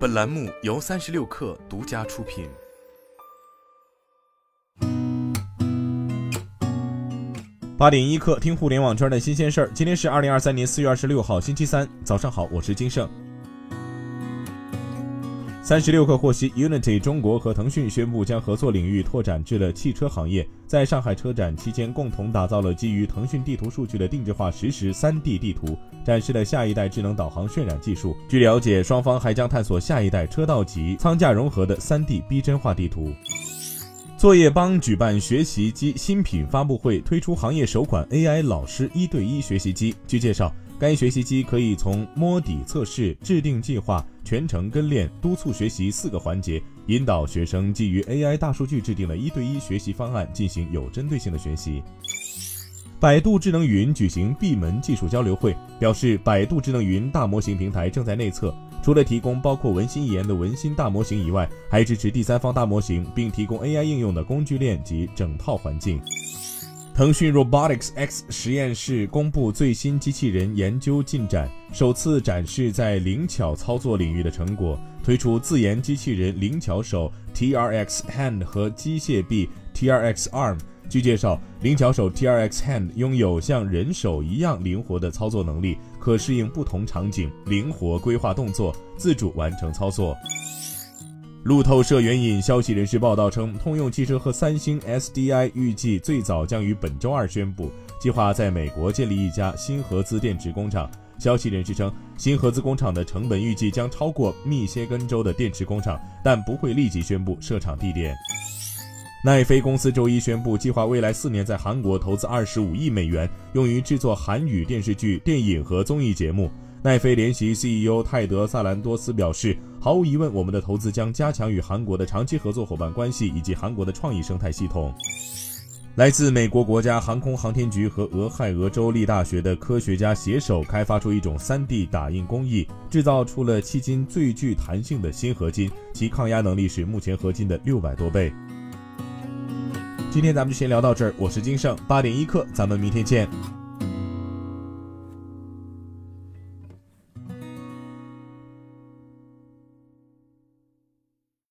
本栏目由三十六氪独家出品。八点一刻，听互联网圈的新鲜事儿。今天是二零二三年四月二十六号，星期三，早上好，我是金盛。三十六氪获悉，Unity 中国和腾讯宣布将合作领域拓展至了汽车行业，在上海车展期间共同打造了基于腾讯地图数据的定制化实时三 D 地图，展示了下一代智能导航渲染技术。据了解，双方还将探索下一代车道级舱架融合的三 D 逼真化地图。作业帮举办学习机新品发布会，推出行业首款 AI 老师一对一学习机。据介绍，该学习机可以从摸底测试、制定计划、全程跟练、督促学习四个环节，引导学生基于 AI 大数据制定的一对一学习方案，进行有针对性的学习。百度智能云举行闭门技术交流会，表示百度智能云大模型平台正在内测。除了提供包括文心一言的文心大模型以外，还支持第三方大模型，并提供 AI 应用的工具链及整套环境。腾讯 Robotics X 实验室公布最新机器人研究进展，首次展示在灵巧操作领域的成果，推出自研机器人灵巧手 TRX Hand 和机械臂 TRX Arm。据介绍，灵巧手 TRX Hand 拥有像人手一样灵活的操作能力，可适应不同场景，灵活规划动作，自主完成操作。路透社援引消息人士报道称，通用汽车和三星 SDI 预计最早将于本周二宣布，计划在美国建立一家新合资电池工厂。消息人士称，新合资工厂的成本预计将超过密歇根州的电池工厂，但不会立即宣布设厂地点。奈飞公司周一宣布，计划未来四年在韩国投资二十五亿美元，用于制作韩语电视剧、电影和综艺节目。奈飞联席 CEO 泰德·萨兰多斯表示：“毫无疑问，我们的投资将加强与韩国的长期合作伙伴关系以及韩国的创意生态系统。”来自美国国家航空航天局和俄亥俄州立大学的科学家携手开发出一种 3D 打印工艺，制造出了迄今最具弹性的新合金，其抗压能力是目前合金的六百多倍。今天咱们就先聊到这儿，我是金盛，八点一刻，咱们明天见。